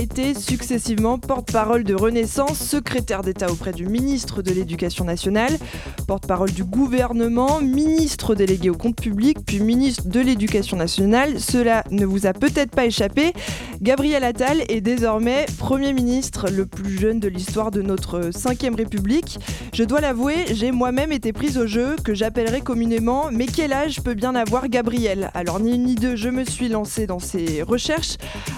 Été successivement porte-parole de Renaissance, secrétaire d'État auprès du ministre de l'Éducation nationale, porte-parole du gouvernement, ministre délégué au compte public, puis ministre de l'Éducation nationale. Cela ne vous a peut-être pas échappé. Gabriel Attal est désormais Premier ministre le plus jeune de l'histoire de notre 5ème République. Je dois l'avouer, j'ai moi-même été prise au jeu, que j'appellerais communément Mais quel âge peut bien avoir Gabriel? Alors ni une ni deux, je me suis lancée dans ces recherches.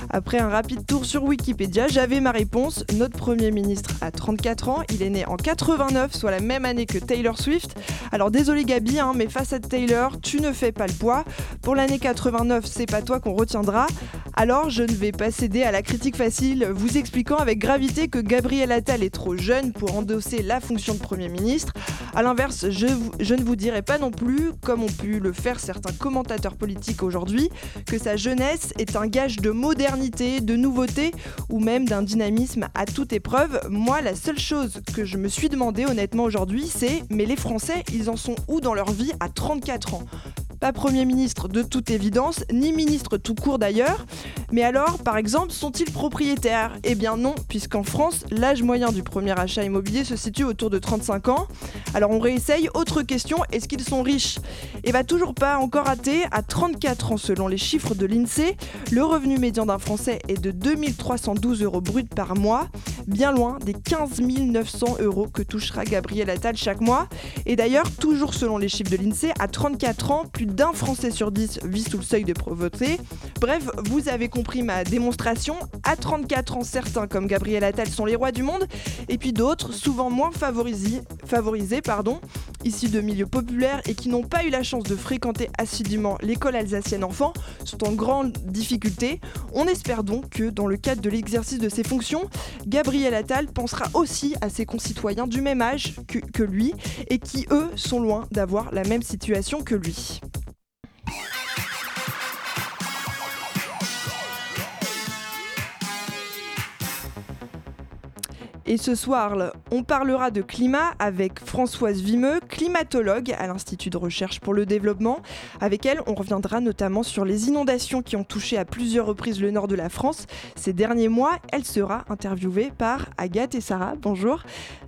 Après un rapide tour sur Wikipédia, j'avais ma réponse. Notre Premier ministre a 34 ans, il est né en 89, soit la même année que Taylor Swift. Alors désolé Gabi, hein, mais face à Taylor, tu ne fais pas le poids. Pour l'année 89, c'est pas toi qu'on retiendra. Alors je ne vais pas céder à la critique facile, vous expliquant avec gravité que Gabriel Attal est trop jeune pour endosser la fonction de Premier ministre. A l'inverse, je, je, ne vous dirai pas non plus, comme ont pu le faire certains commentateurs politiques aujourd'hui, que sa jeunesse est un gage de modernité, de nouveauté ou même d'un dynamisme à toute épreuve. Moi, la seule chose que je me suis demandé honnêtement aujourd'hui, c'est mais les Français, ils en sont où dans leur vie à 34 ans? Pas Premier ministre de toute évidence, ni ministre tout court d'ailleurs. Mais alors, par exemple, sont-ils propriétaires? Eh bien non, puisqu'en France, l'âge moyen du premier achat immobilier se situe autour de 35 ans. Alors on réessaye, autre question, est-ce qu'ils sont riches? Eh bien toujours pas, encore raté, à 34 ans selon les chiffres de l'INSEE, le revenu médian d'un Français est de 2312 euros bruts par mois, bien loin des 15 900 euros que touchera Gabriel Attal chaque mois. Et d'ailleurs, toujours selon les chiffres de l'INSEE, à 34 ans, plus d'un Français sur 10 vit sous le seuil de pauvreté. Bref, vous avez compris ma démonstration. À 34 ans, certains comme Gabriel Attal sont les rois du monde, et puis d'autres, souvent moins favorisés, favorisés pardon, issus de milieux populaires et qui n'ont pas eu la chance de fréquenter assidûment l'école alsacienne enfant, sont en grande difficulté. On espère donc que, dans le cadre de l'exercice de ses fonctions, Gabriel Attal pensera aussi à ses concitoyens du même âge que lui et qui, eux, sont loin d'avoir la même situation que lui. Et ce soir, on parlera de climat avec Françoise Vimeux, climatologue à l'Institut de recherche pour le développement. Avec elle, on reviendra notamment sur les inondations qui ont touché à plusieurs reprises le nord de la France ces derniers mois. Elle sera interviewée par Agathe et Sarah. Bonjour.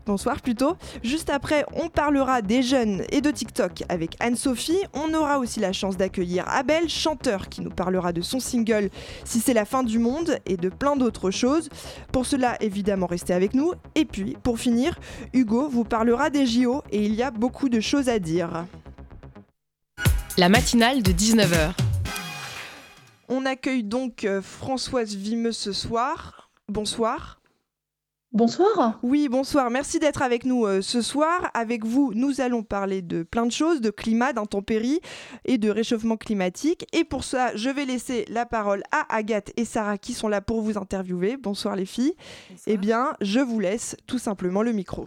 Bonsoir plutôt. Juste après, on parlera des jeunes et de TikTok avec Anne-Sophie. On aura aussi la chance d'accueillir Abel, chanteur, qui nous parlera de son single Si c'est la fin du monde et de plein d'autres choses. Pour cela, évidemment, restez avec nous. Et puis, pour finir, Hugo vous parlera des JO et il y a beaucoup de choses à dire. La matinale de 19h. On accueille donc euh, Françoise Vimeux ce soir. Bonsoir. Bonsoir. Oui, bonsoir. Merci d'être avec nous euh, ce soir. Avec vous, nous allons parler de plein de choses, de climat, d'intempéries et de réchauffement climatique. Et pour ça, je vais laisser la parole à Agathe et Sarah qui sont là pour vous interviewer. Bonsoir les filles. Eh bien, je vous laisse tout simplement le micro.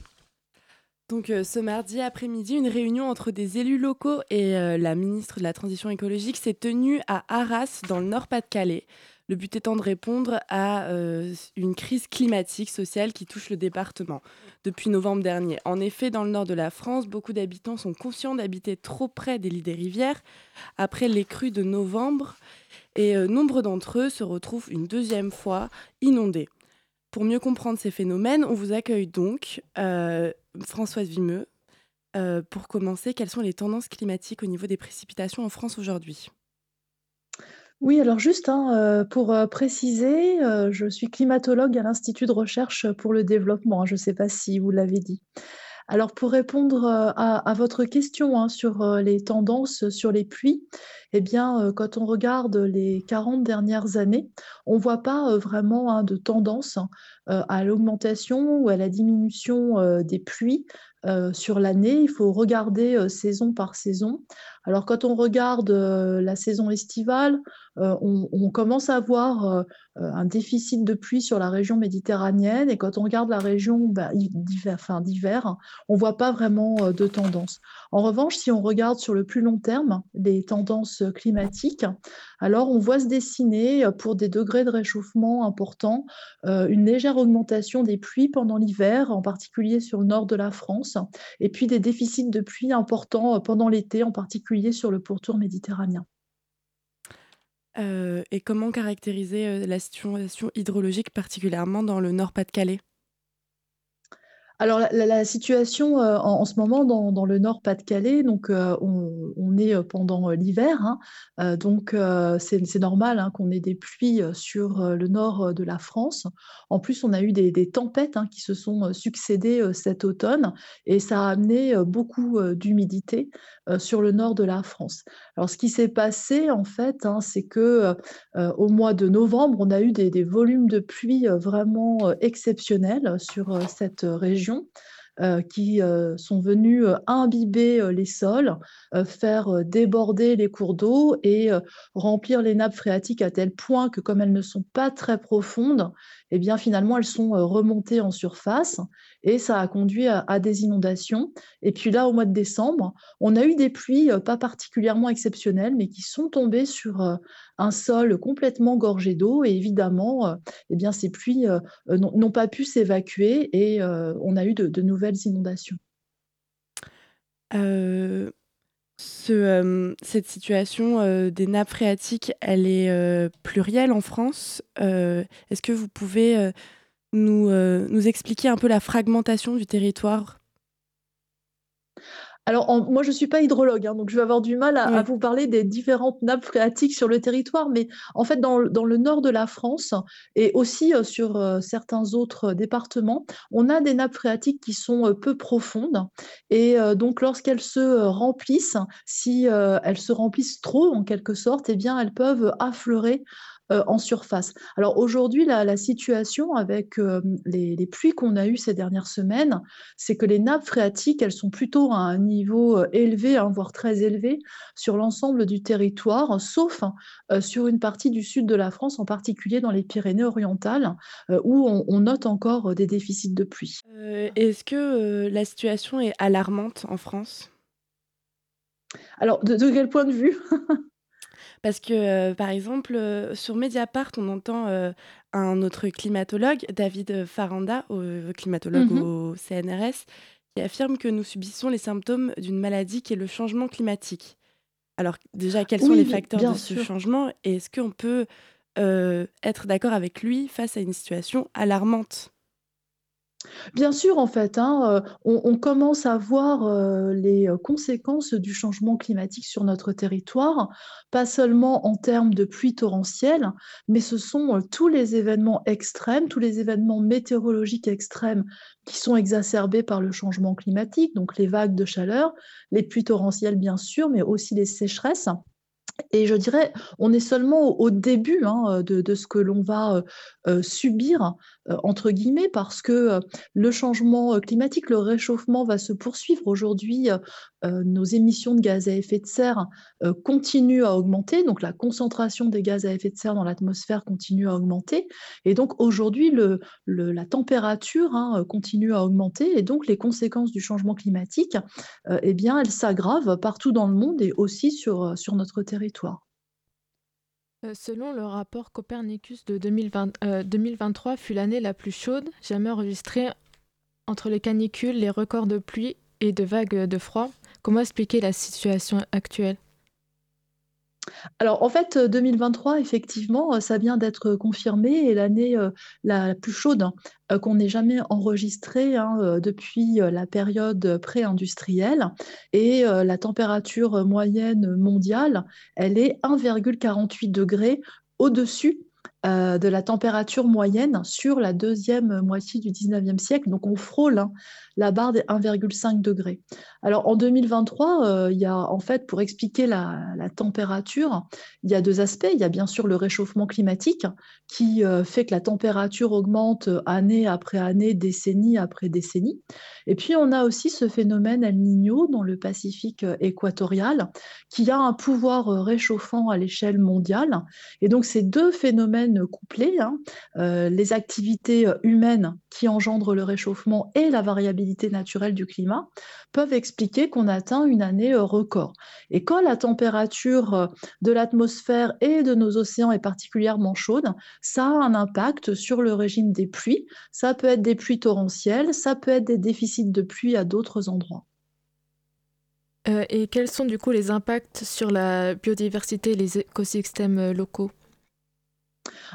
Donc euh, ce mardi après-midi, une réunion entre des élus locaux et euh, la ministre de la Transition écologique s'est tenue à Arras, dans le Nord-Pas-de-Calais. Le but étant de répondre à euh, une crise climatique, sociale qui touche le département depuis novembre dernier. En effet, dans le nord de la France, beaucoup d'habitants sont conscients d'habiter trop près des lits des rivières après les crues de novembre et euh, nombre d'entre eux se retrouvent une deuxième fois inondés. Pour mieux comprendre ces phénomènes, on vous accueille donc euh, Françoise Vimeux. pour commencer, quelles sont les tendances climatiques au niveau des précipitations en France aujourd'hui? Oui, alors juste, hein, euh, pour, euh, préciser, euh, je suis climatologue à l'Institut de recherche pour le développement, hein, je ne sais pas si vous l'avez dit. Alors pour répondre, à votre question, hein, sur, les tendances sur les pluies, eh bien, quand on regarde les 40 dernières années, on ne voit pas, vraiment, de tendance, à l'augmentation ou à la diminution, des pluies, sur l'année. Il faut regarder, saison par saison. Alors quand on regarde la saison estivale, on, commence à voir un déficit de pluie sur la région méditerranéenne et quand on regarde la région bah, d'hiver, on ne voit pas vraiment de tendance. En revanche, si on regarde sur le plus long terme, les tendances climatique, alors on voit se dessiner pour des degrés de réchauffement importants une légère augmentation des pluies pendant l'hiver, en particulier sur le nord de la France, et puis des déficits de pluie importants pendant l'été, en particulier sur le pourtour méditerranéen. et comment caractériser la situation hydrologique, particulièrement dans le Nord-Pas-de-Calais alors la, situation euh, en, ce moment dans, le Nord-Pas-de-Calais, donc euh, on, est euh, pendant l'hiver, hein, donc c'est normal hein, qu'on ait des pluies sur le nord de la France. En plus, on a eu des, tempêtes hein, qui se sont succédées cet automne et ça a amené beaucoup d'humidité sur le nord de la France. Alors ce qui s'est passé en fait, c'est que au mois de novembre, on a eu des, volumes de pluie vraiment exceptionnels sur cette région euh, qui euh, sont venus euh, imbiber les sols, faire déborder les cours d'eau et remplir les nappes phréatiques à tel point que comme elles ne sont pas très profondes, eh bien finalement elles sont remontées en surface et ça a conduit à, des inondations. Et puis là, au mois de décembre, on a eu des pluies pas particulièrement exceptionnelles, mais qui sont tombées sur un sol complètement gorgé d'eau et évidemment, eh bien ces pluies n'ont pas pu s'évacuer et on a eu de, nouvelles inondations. cette situation des nappes phréatiques, elle est plurielle en France. Est-ce que vous pouvez nous, nous expliquer un peu la fragmentation du territoire? Alors, moi, je ne suis pas hydrologue, hein, donc je vais avoir du mal à, vous parler des différentes nappes phréatiques sur le territoire, mais en fait, dans, le nord de la France et aussi euh, sur euh, certains autres départements, on a des nappes phréatiques qui sont euh, peu profondes. Et donc, lorsqu'elles se remplissent, si elles se remplissent trop, en quelque sorte, eh bien, elles peuvent affleurer euh, en surface. Alors aujourd'hui, la, situation avec euh, les, pluies qu'on a eues ces dernières semaines, c'est que les nappes phréatiques, elles sont plutôt à un niveau euh, élevé, hein, voire très élevé, sur l'ensemble du territoire, sauf sur une partie du sud de la France, en particulier dans les Pyrénées-Orientales, où on, note encore des déficits de pluie. Est-ce que la situation est alarmante en France? Alors, de, quel point de vue? Parce que, par exemple, sur Mediapart, on entend un autre climatologue, David Faranda, climatologue mmh au CNRS, qui affirme que nous subissons les symptômes d'une maladie qui est le changement climatique. Alors déjà, quels sont les facteurs de ce changement et est-ce qu'on peut être d'accord avec lui face à une situation alarmante? Bien sûr, en fait, hein, euh, on, commence à voir euh, les euh, conséquences du changement climatique sur notre territoire, pas seulement en termes de pluie torrentielle, mais ce sont tous les événements extrêmes, tous les événements météorologiques extrêmes qui sont exacerbés par le changement climatique, donc les vagues de chaleur, les pluies torrentielles bien sûr, mais aussi les sécheresses. Et je dirais, on est seulement au, début hein, de, ce que l'on va subir, euh, entre guillemets, parce que le changement climatique, le réchauffement va se poursuivre. Aujourd'hui, nos émissions de gaz à effet de serre continuent à augmenter, donc la concentration des gaz à effet de serre dans l'atmosphère continue à augmenter. Et donc aujourd'hui, la température hein, continue à augmenter, et donc les conséquences du changement climatique, eh bien, elles s'aggravent partout dans le monde et aussi sur, sur notre territoire. Euh, selon le rapport Copernicus de 2020, 2023 euh, fut l'année la plus chaude jamais enregistrée entre les canicules, les records de pluie et de vagues de froid. Comment expliquer la situation actuelle? Alors en fait, 2023, euh, effectivement, euh, ça vient d'être confirmé et l'année euh, la plus chaude qu'on n'ait jamais enregistrée hein, depuis la période pré-industrielle. Et la température moyenne mondiale, elle est 1,48 degrés au-dessus euh, de la température moyenne sur la deuxième moitié du 19e siècle. Donc on frôle hein, la barre des 1,5 degrés. Alors en 2023, euh, il y a en fait, pour expliquer la, température, il y a deux aspects. Il y a bien sûr le réchauffement climatique qui euh, fait que la température augmente année après année, décennie après décennie. Et puis on a aussi ce phénomène El Niño dans le Pacifique équatorial qui a un pouvoir réchauffant à l'échelle mondiale. Et donc ces deux phénomènes couplés, hein, les activités humaines qui engendrent le réchauffement et la variabilité naturelle du climat, peuvent expliquer qu'on atteint une année record. Et quand la température de l'atmosphère et de nos océans est particulièrement chaude, ça a un impact sur le régime des pluies. Ça peut être des pluies torrentielles, ça peut être des déficits de pluie à d'autres endroits. Euh, et quels sont du coup les impacts sur la biodiversité et les écosystèmes euh, locaux?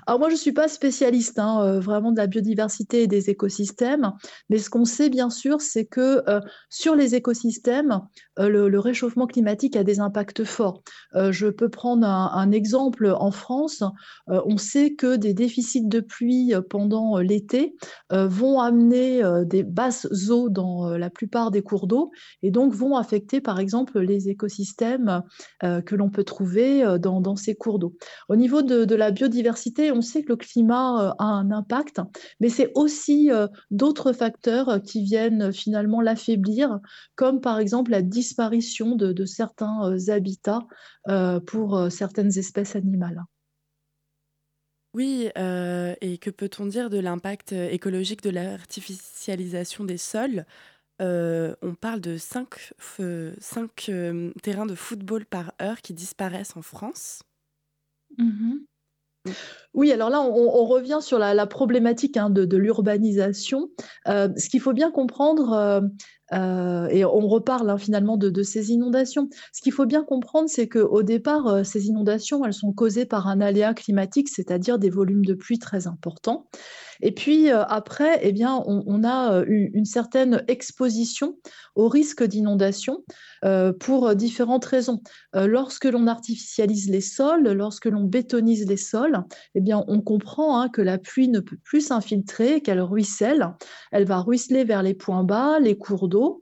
Alors moi, je ne suis pas spécialiste hein, euh, vraiment de la biodiversité et des écosystèmes, mais ce qu'on sait bien sûr, c'est que euh, sur les écosystèmes, euh, le, réchauffement climatique a des impacts forts. je peux prendre un, exemple en France. on sait que des déficits de pluie pendant l'été vont amener des basses eaux dans la plupart des cours d'eau et donc vont affecter par exemple les écosystèmes que l'on peut trouver dans, ces cours d'eau. Au niveau de la biodiversité, on sait que le climat euh, a un impact, mais c'est aussi euh, d'autres facteurs euh, qui viennent finalement l'affaiblir, comme par exemple la disparition de, certains habitats pour certaines espèces animales. Oui, et que peut-on dire de l'impact écologique de l'artificialisation des sols? On parle de 5, terrains de football par heure qui disparaissent en France. Mmh oui, alors là, on, revient sur la, problématique hein, de, l'urbanisation. Euh, ce qu'il faut bien comprendre, euh, euh, et on reparle hein, finalement de, ces inondations, ce qu'il faut bien comprendre, c'est qu'au départ, ces inondations, elles sont causées par un aléa climatique, c'est-à-dire des volumes de pluie très importants. Et puis après, eh bien, on, a une certaine exposition au risque d'inondation pour différentes raisons. lorsque l'on artificialise les sols, lorsque l'on bétonise les sols, eh bien, on comprend hein, que la pluie ne peut plus s'infiltrer, qu'elle ruisselle. Elle va ruisseler vers les points bas, les cours d'eau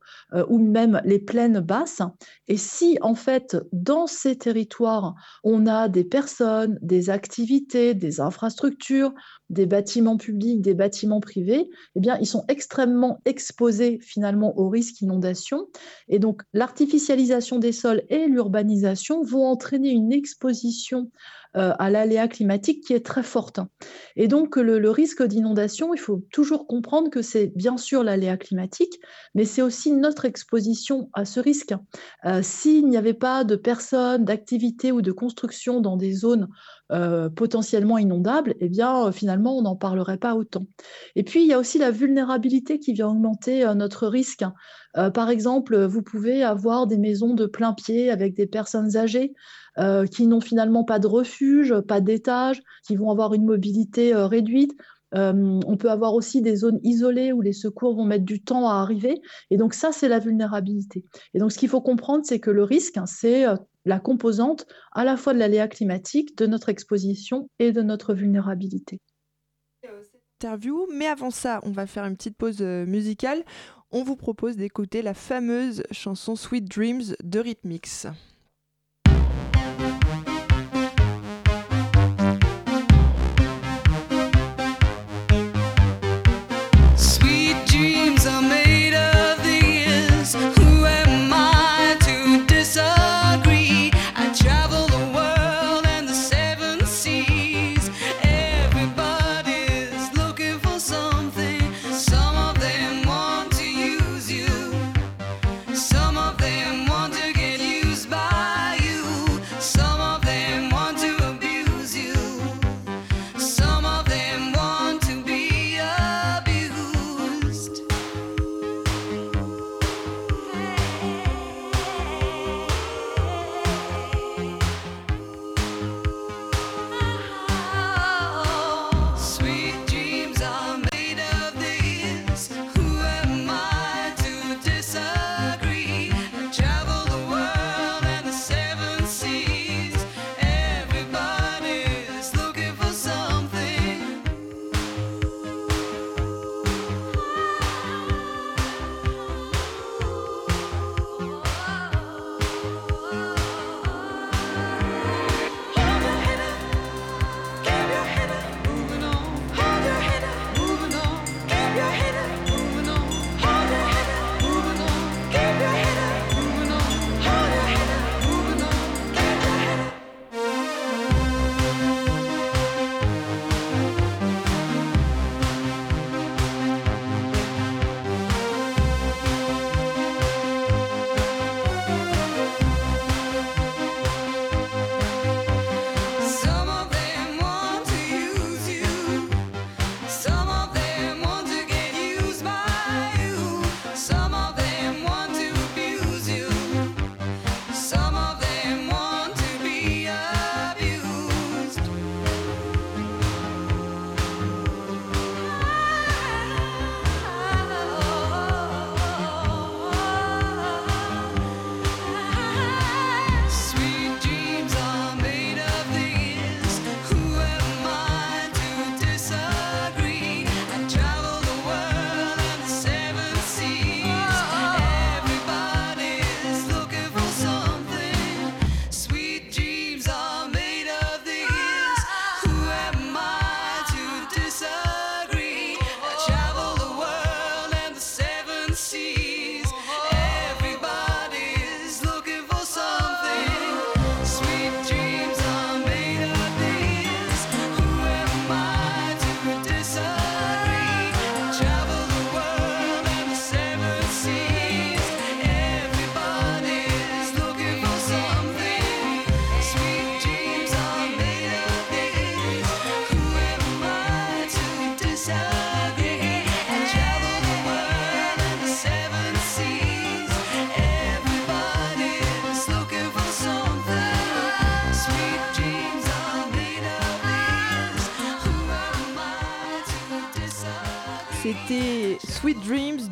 ou même les plaines basses. Et si, en fait, dans ces territoires, on a des personnes, des activités, des infrastructures, des bâtiments publics, des bâtiments privés, eh bien, ils sont extrêmement exposés finalement au risque d'inondation. Et donc, l'artificialisation des sols et l'urbanisation vont entraîner une exposition euh, à l'aléa climatique qui est très forte. Et donc, le, risque d'inondation, il faut toujours comprendre que c'est bien sûr l'aléa climatique, mais c'est aussi notre exposition à ce risque. Euh, s'il n'y avait pas de personnes, d'activités ou de construction dans des zones euh, potentiellement inondables, eh bien, finalement, on n'en parlerait pas autant. Et puis, il y a aussi la vulnérabilité qui vient augmenter notre risque. par exemple, vous pouvez avoir des maisons de plein pied avec des personnes âgées euh, qui n'ont finalement pas de refuge, pas d'étage, qui vont avoir une mobilité euh, réduite. Euh, on peut avoir aussi des zones isolées où les secours vont mettre du temps à arriver. Et donc ça, c'est la vulnérabilité. Et donc ce qu'il faut comprendre, c'est que le risque, hein, c'est la composante à la fois de l'aléa climatique, de notre exposition et de notre vulnérabilité. Interview, mais avant ça, on va faire une petite pause musicale. On vous propose d'écouter la fameuse chanson Sweet Dreams de Rhythmix.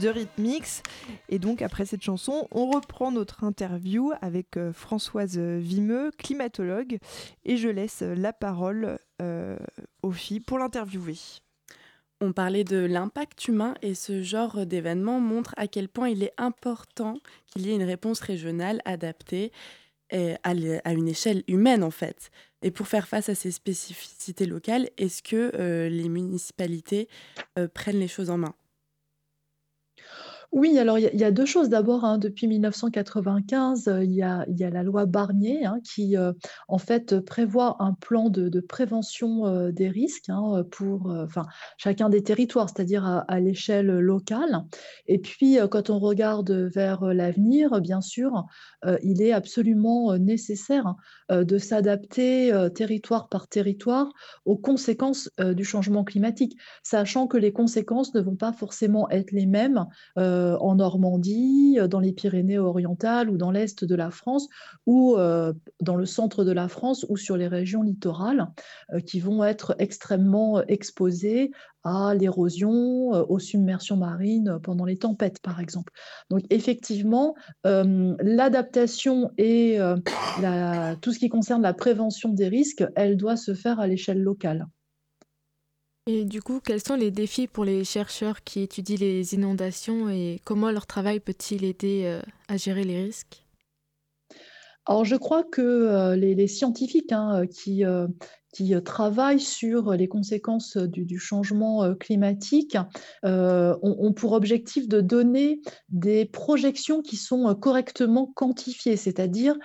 De Rhythmix. Et donc après cette chanson, on reprend notre interview avec euh, Françoise Vimeux, climatologue, et je laisse la parole euh, aux filles pour l'interviewer. On parlait de l'impact humain et ce genre d'événement montre à quel point il est important qu'il y ait une réponse régionale adaptée à une échelle humaine en fait. Et pour faire face à ces spécificités locales, est-ce que euh, les municipalités euh, prennent les choses en main? Oui, alors il y, a deux choses. D'abord, hein, depuis 1995, euh, il y a, la loi Barnier hein, qui, euh, en fait, prévoit un plan de, prévention euh, des risques hein, pour chacun des territoires, c'est-à-dire à, l'échelle locale. Et puis, quand on regarde vers l'avenir, bien sûr, il est absolument nécessaire de s'adapter territoire par territoire aux conséquences du changement climatique, sachant que les conséquences ne vont pas forcément être les mêmes euh, en Normandie, euh, dans les Pyrénées orientales ou dans l'est de la France ou euh, dans le centre de la France ou sur les régions littorales qui vont être extrêmement exposées à l'érosion, aux submersions marines pendant les tempêtes, par exemple. Donc effectivement, l'adaptation et tout ce qui concerne la prévention des risques, elle doit se faire à l'échelle locale. Et du coup, quels sont les défis pour les chercheurs qui étudient les inondations et comment leur travail peut-il aider euh, à gérer les risques? Alors je crois que euh, les, scientifiques hein, qui, euh, qui travaillent sur les conséquences du, changement euh, climatique euh, ont, pour objectif de donner des projections qui sont euh, correctement quantifiées, c'est-à-dire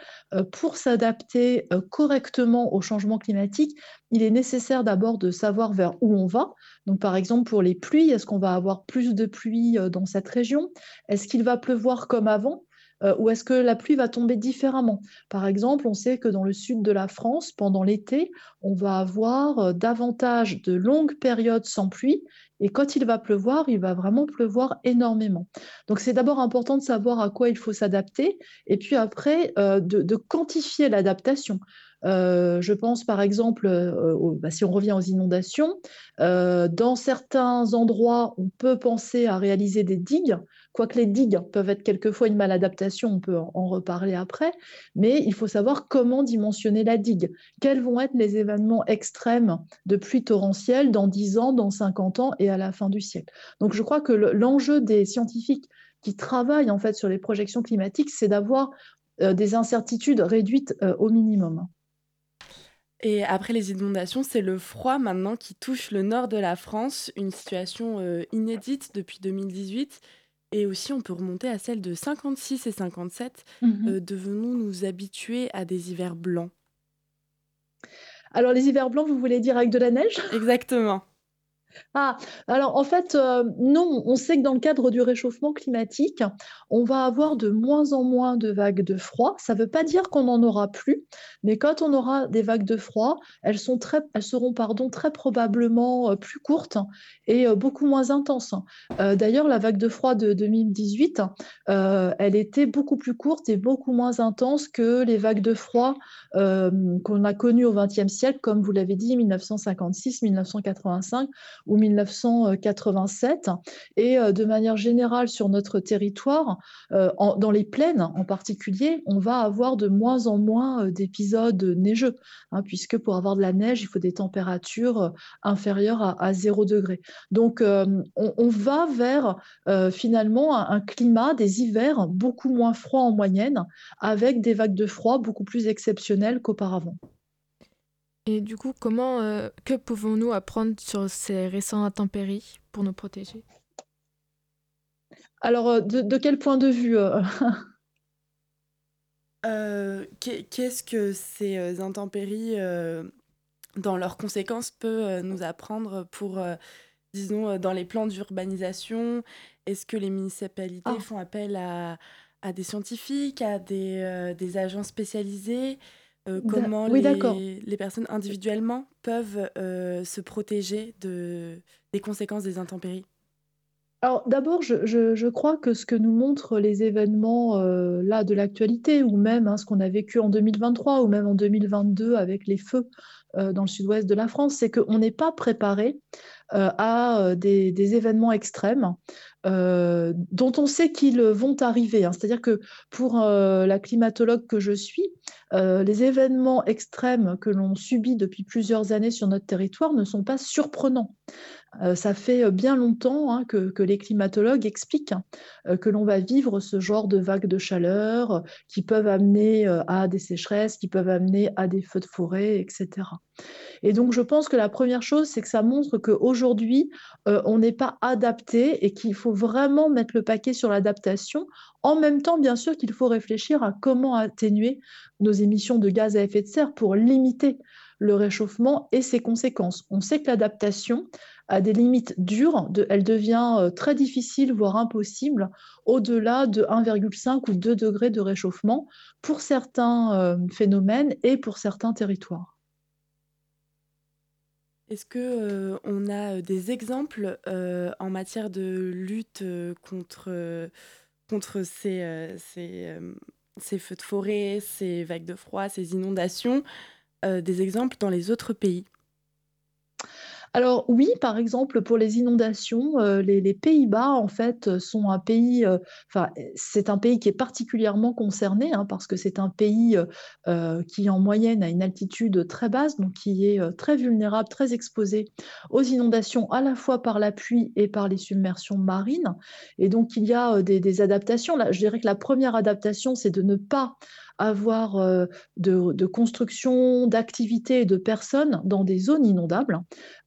pour s'adapter correctement au changement climatique, il est nécessaire d'abord de savoir vers où on va. Donc par exemple pour les pluies, est-ce qu'on va avoir plus de pluie dans cette région? Est-ce qu'il va pleuvoir comme avant? Euh, ou est-ce que la pluie va tomber différemment? Par exemple, on sait que dans le sud de la France, pendant l'été, on va avoir euh, davantage de longues périodes sans pluie et quand il va pleuvoir, il va vraiment pleuvoir énormément. Donc c'est d'abord important de savoir à quoi il faut s'adapter et puis après euh, de, quantifier l'adaptation. Je pense par exemple, bah, si on revient aux inondations, dans certains endroits, on peut penser à réaliser des digues Quoique les digues peuvent être quelquefois une maladaptation, on peut en reparler après, mais il faut savoir comment dimensionner la digue. Quels vont être les événements extrêmes de pluie torrentielle dans 10 ans, dans 50 ans et à la fin du siècle? Donc je crois que l'enjeu des scientifiques qui travaillent en fait sur les projections climatiques, c'est d'avoir euh, des incertitudes réduites euh, au minimum. Et après les inondations, c'est le froid maintenant qui touche le nord de la France, une situation euh, inédite depuis 2018 et aussi, on peut remonter à celle de 56 et 57. Mhm. Euh, devenons nous habituer à des hivers blancs Alors, les hivers blancs, vous voulez dire avec de la neige? Exactement. Ah, alors en fait, euh, non, on sait que dans le cadre du réchauffement climatique, on va avoir de moins en moins de vagues de froid. Ça ne veut pas dire qu'on n'en aura plus, mais quand on aura des vagues de froid, elles, seront très probablement euh, plus courtes et euh, beaucoup moins intenses. D'ailleurs, la vague de froid de 2018, elle était beaucoup plus courte et beaucoup moins intense que les vagues de froid qu'on a connues au XXe siècle, comme vous l'avez dit, 1956, 1985 ou 1987. Et euh, de manière générale, sur notre territoire, euh, dans les plaines en particulier, on va avoir de moins en moins euh, d'épisodes neigeux, hein, puisque pour avoir de la neige, il faut des températures inférieures à, 0 degré. Donc, on, va vers finalement un, climat des hivers beaucoup moins froids en moyenne, avec des vagues de froid beaucoup plus exceptionnelles qu'auparavant. Et du coup, comment, euh, que pouvons-nous apprendre sur ces récents intempéries pour nous protéger? Alors, euh, de, quel point de vue euh? Qu'est-ce que ces intempéries, dans leurs conséquences, peuvent nous apprendre pour, disons, dans les plans d'urbanisation? Est-ce que les municipalités ah. font appel à, à, des scientifiques, à des, des agents spécialisés? Euh, comment les, personnes individuellement peuvent euh, se protéger de, des conséquences des intempéries? Alors d'abord, je, crois que ce que nous montrent les événements là de l'actualité, ou même hein, ce qu'on a vécu en 2023, ou même en 2022 avec les feux dans le sud-ouest de la France, c'est qu'on n'est pas préparé à des, événements extrêmes dont on sait qu'ils vont arriver. Hein. C'est-à-dire que pour la climatologue que je suis, les événements extrêmes que l'on subit depuis plusieurs années sur notre territoire ne sont pas surprenants. Euh, ça fait euh, bien longtemps hein, que, les climatologues expliquent euh, que l'on va vivre ce genre de vagues de chaleur qui peuvent amener à des sécheresses, qui peuvent amener à des feux de forêt, etc. Et donc, je pense que la première chose, c'est que ça montre qu'aujourd'hui, on n'est pas adapté et qu'il faut vraiment mettre le paquet sur l'adaptation. En même temps, bien sûr, qu'il faut réfléchir à comment atténuer nos émissions de gaz à effet de serre pour limiter le réchauffement et ses conséquences. On sait que l'adaptation a des limites dures, elle devient euh, très difficile, voire impossible, au-delà de 1,5 ou 2 degrés de réchauffement pour certains euh, phénomènes et pour certains territoires. Est-ce que euh, a des exemples en matière de lutte contre, contre ces, ces, feux de forêt, ces vagues de froid, ces inondations des exemples dans les autres pays? Alors oui, par exemple, pour les inondations, euh, les, Pays-Bas, en fait, sont un pays, euh, enfin, c'est un pays qui est particulièrement concerné, hein, parce que c'est un pays qui, en moyenne, a une altitude très basse, donc qui est très vulnérable, très exposé aux inondations, à la fois par la pluie et par les submersions marines. Et donc, il y a des, des adaptations. Là, je dirais que la première adaptation, c'est de ne pas avoir euh, de, construction, d'activités et de personnes dans des zones inondables.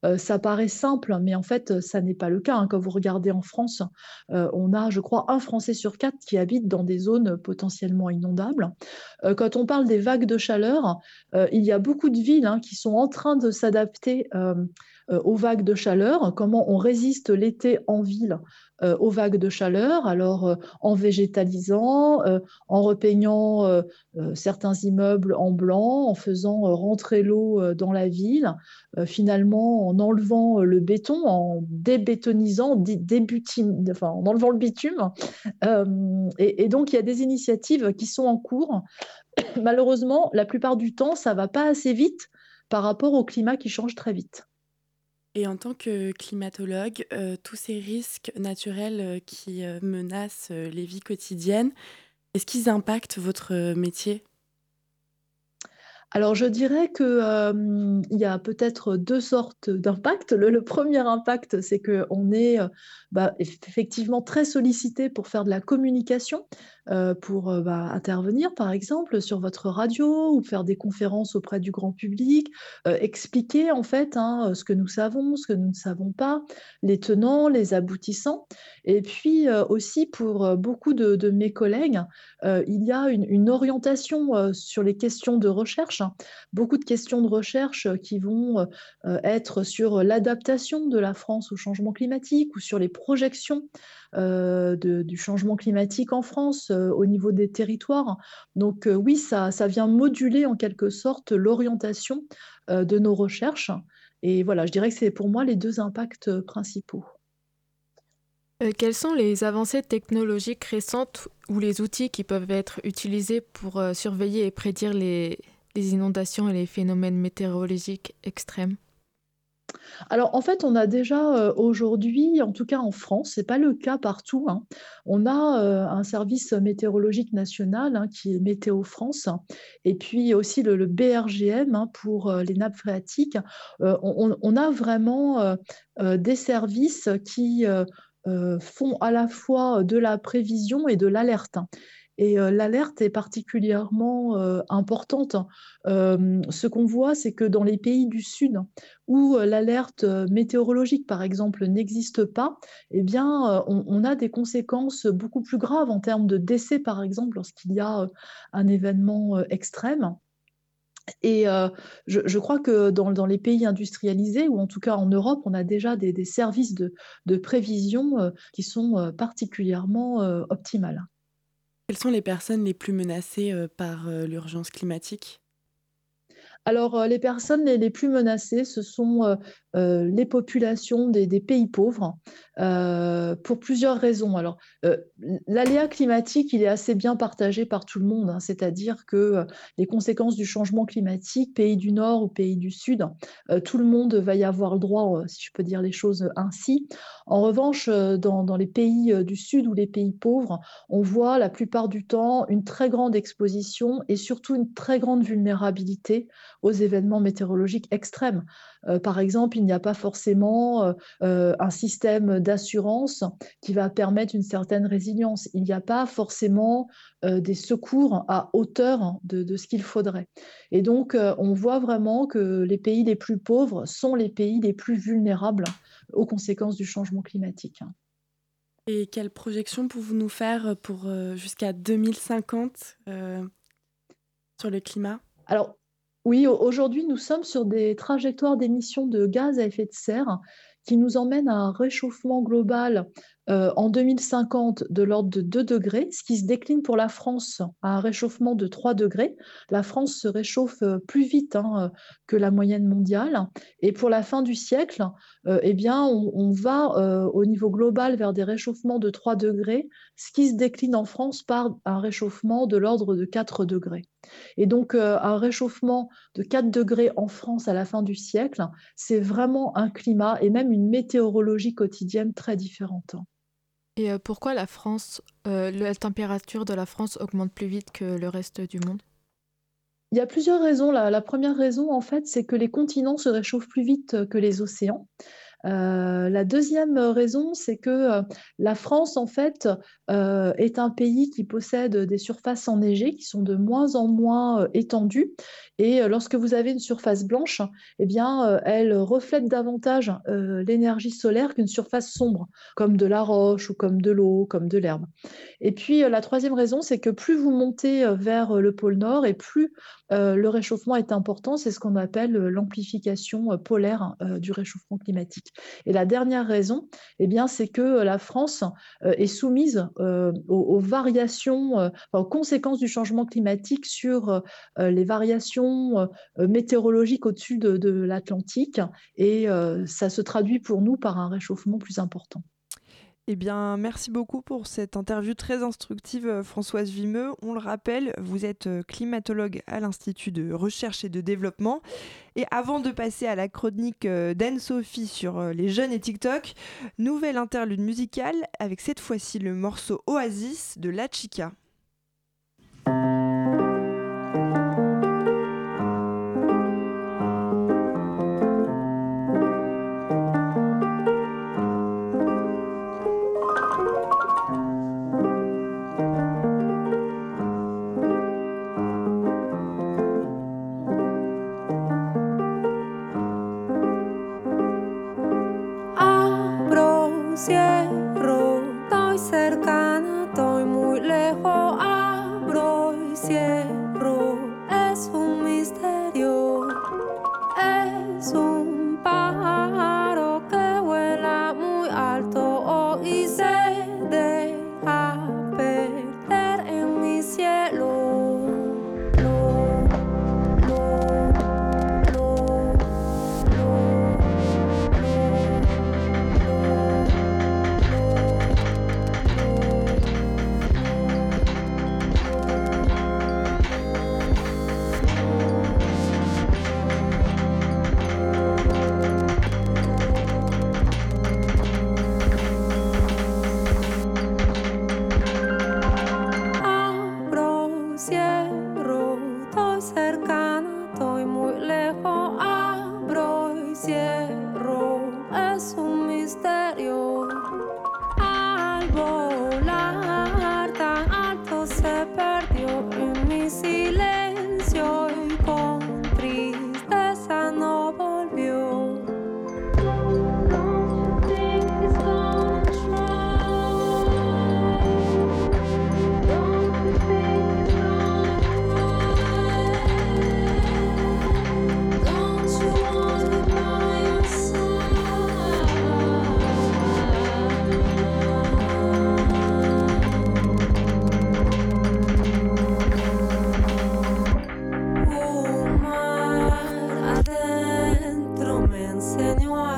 Euh, ça paraît simple, mais en fait, ça n'est pas le cas. Hein. Quand vous regardez en France, euh, on a, je crois, un Français sur quatre qui habite dans des zones potentiellement inondables. quand on parle des vagues de chaleur, il y a beaucoup de villes hein, qui sont en train de s'adapter aux vagues de chaleur, comment on résiste l'été en ville euh, aux vagues de chaleur, alors euh, en végétalisant, euh, en repeignant certains immeubles en blanc, en faisant rentrer l'eau dans la ville, finalement en enlevant le béton, en débétonisant, en enlevant le bitume. Et, donc il y a des initiatives qui sont en cours. Malheureusement, la plupart du temps, ça va pas assez vite par rapport au climat qui change très vite. Et en tant que climatologue, euh, tous ces risques naturels euh, qui euh, menacent les vies quotidiennes, est-ce qu'ils impactent votre métier? Alors, je dirais qu'il y a peut-être deux sortes d'impacts. Le, premier impact, c'est qu'on est bah, effectivement très sollicité pour faire de la communication, pour bah, intervenir, par exemple, sur votre radio ou faire des conférences auprès du grand public, expliquer en fait hein, ce que nous savons, ce que nous ne savons pas, les tenants, les aboutissants. Et puis aussi pour beaucoup de, mes collègues, il y a une orientation sur les questions de recherche beaucoup de questions de recherche qui vont euh, être sur l'adaptation de la France au changement climatique ou sur les projections euh, du changement climatique en France euh, au niveau des territoires. Donc oui, ça vient moduler en quelque sorte l'orientation de nos recherches. Et voilà, je dirais que c'est pour moi les deux impacts principaux. quelles sont les avancées technologiques récentes ou les outils qui peuvent être utilisés pour surveiller et prédire les, les inondations et les phénomènes météorologiques extrêmes alors en fait, on a déjà euh, aujourd'hui, en tout cas en France, c'est pas le cas partout. Hein. on a euh, un service météorologique national hein, qui est Météo France, et puis aussi le, BRGM hein, pour euh, les nappes phréatiques. On, on, a vraiment des services qui font à la fois de la prévision et de l'alerte. Et euh, l'alerte est particulièrement euh, importante. Euh, ce qu'on voit, c'est que dans les pays du Sud, où l'alerte météorologique, par exemple, n'existe pas, eh bien, on, a des conséquences beaucoup plus graves en termes de décès, par exemple, lorsqu'il y a un événement extrême. Et je, crois que dans, les pays industrialisés, ou en tout cas en Europe, on a déjà des, services de prévision qui sont particulièrement optimales. Quelles sont les personnes les plus menacées euh, par euh, l'urgence climatique? Alors, euh, les personnes les, plus menacées, ce sont euh, euh, les populations des, pays pauvres, pour plusieurs raisons. Alors, l'aléa climatique, il est assez bien partagé par tout le monde, hein, c'est-à-dire que les conséquences du changement climatique, pays du Nord ou pays du Sud, tout le monde va y avoir le droit, si je peux dire les choses ainsi. En revanche, dans, dans les pays du Sud ou les pays pauvres, on voit la plupart du temps une très grande exposition et surtout une très grande vulnérabilité aux événements météorologiques extrêmes. Euh, par exemple, il n'y a pas forcément euh, euh, un système d'assurance qui va permettre une certaine résilience. Il n'y a pas forcément des secours à hauteur de, ce qu'il faudrait. Et donc, on voit vraiment que les pays les plus pauvres sont les pays les plus vulnérables aux conséquences du changement climatique. Et quelles projections pouvez-vous nous faire pour jusqu'à 2050 sur le climat? Alors, oui, aujourd'hui, nous sommes sur des trajectoires d'émissions de gaz à effet de serre qui nous emmènent à un réchauffement global euh, en 2050 de l'ordre de 2 degrés, ce qui se décline pour la France à un réchauffement de 3 degrés. La France se réchauffe euh, plus vite hein, euh, que la moyenne mondiale. Et pour la fin du siècle, eh bien, on, va au niveau global vers des réchauffements de 3 degrés, ce qui se décline en France par un réchauffement de l'ordre de 4 degrés. Et donc, un réchauffement de 4 degrés en France à la fin du siècle, c'est vraiment un climat et même une météorologie quotidienne très différente. Et euh, pourquoi la France, euh, la température de la France augmente plus vite que le reste du monde? Il y a plusieurs raisons. La, première raison, en fait, c'est que les continents se réchauffent plus vite que les océans. Euh, la deuxième raison, c'est que la France, en fait, est un pays qui possède des surfaces enneigées qui sont de moins en moins étendues et euh, lorsque vous avez une surface blanche, eh bien, euh, elle reflète davantage euh, l'énergie solaire qu'une surface sombre, comme de la roche ou comme de l'eau, comme de l'herbe. Et puis, la troisième raison, c'est que plus vous montez vers le pôle Nord et plus le réchauffement est important, c'est ce qu'on appelle l'amplification polaire du réchauffement climatique. Et la dernière raison, eh bien, c'est que la France est soumise aux, variations, aux conséquences du changement climatique sur les variations euh, euh, météorologique au-dessus de, l'Atlantique et euh, ça se traduit pour nous par un réchauffement plus important. Eh bien, merci beaucoup pour cette interview très instructive, Françoise Vimeux. On le rappelle, vous êtes climatologue à l'Institut de recherche et de développement. Et avant de passer à la chronique d'Anne-Sophie sur les jeunes et TikTok, nouvelle interlude musicale avec cette fois-ci le morceau Oasis de La Chica. yeah.